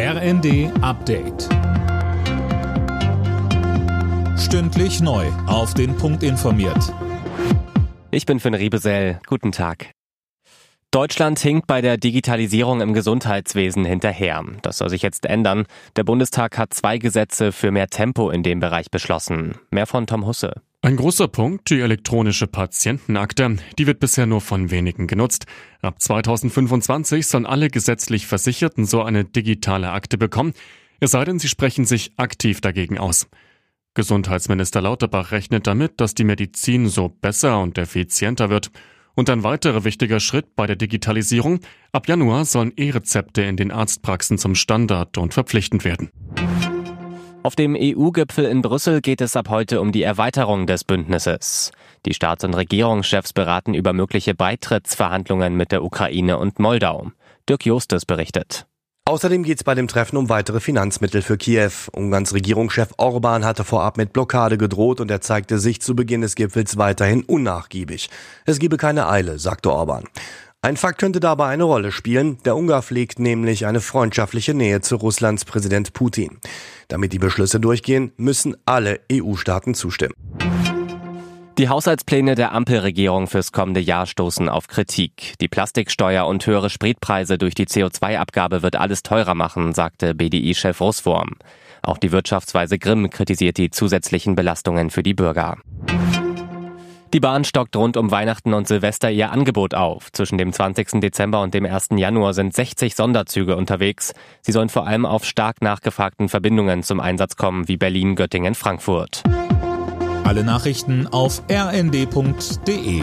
RND Update. Stündlich neu. Auf den Punkt informiert. Ich bin Finn Riebesell. Guten Tag. Deutschland hinkt bei der Digitalisierung im Gesundheitswesen hinterher. Das soll sich jetzt ändern. Der Bundestag hat zwei Gesetze für mehr Tempo in dem Bereich beschlossen. Mehr von Tom Husse. Ein großer Punkt, die elektronische Patientenakte, die wird bisher nur von wenigen genutzt. Ab 2025 sollen alle gesetzlich Versicherten so eine digitale Akte bekommen, es sei denn, sie sprechen sich aktiv dagegen aus. Gesundheitsminister Lauterbach rechnet damit, dass die Medizin so besser und effizienter wird. Und ein weiterer wichtiger Schritt bei der Digitalisierung, ab Januar sollen E-Rezepte in den Arztpraxen zum Standard und verpflichtend werden. Auf dem EU-Gipfel in Brüssel geht es ab heute um die Erweiterung des Bündnisses. Die Staats- und Regierungschefs beraten über mögliche Beitrittsverhandlungen mit der Ukraine und Moldau. Dirk Justus berichtet. Außerdem geht es bei dem Treffen um weitere Finanzmittel für Kiew. Ungarns Regierungschef Orban hatte vorab mit Blockade gedroht und er zeigte sich zu Beginn des Gipfels weiterhin unnachgiebig. Es gebe keine Eile, sagte Orban. Ein Fakt könnte dabei eine Rolle spielen. Der Ungar pflegt nämlich eine freundschaftliche Nähe zu Russlands Präsident Putin. Damit die Beschlüsse durchgehen, müssen alle EU-Staaten zustimmen. Die Haushaltspläne der Ampelregierung fürs kommende Jahr stoßen auf Kritik. Die Plastiksteuer und höhere Spritpreise durch die CO2-Abgabe wird alles teurer machen, sagte BDI-Chef Russwurm. Auch die Wirtschaftsweise Grimm kritisiert die zusätzlichen Belastungen für die Bürger. Die Bahn stockt rund um Weihnachten und Silvester ihr Angebot auf. Zwischen dem 20. Dezember und dem 1. Januar sind 60 Sonderzüge unterwegs. Sie sollen vor allem auf stark nachgefragten Verbindungen zum Einsatz kommen, wie Berlin, Göttingen, Frankfurt. Alle Nachrichten auf rnd.de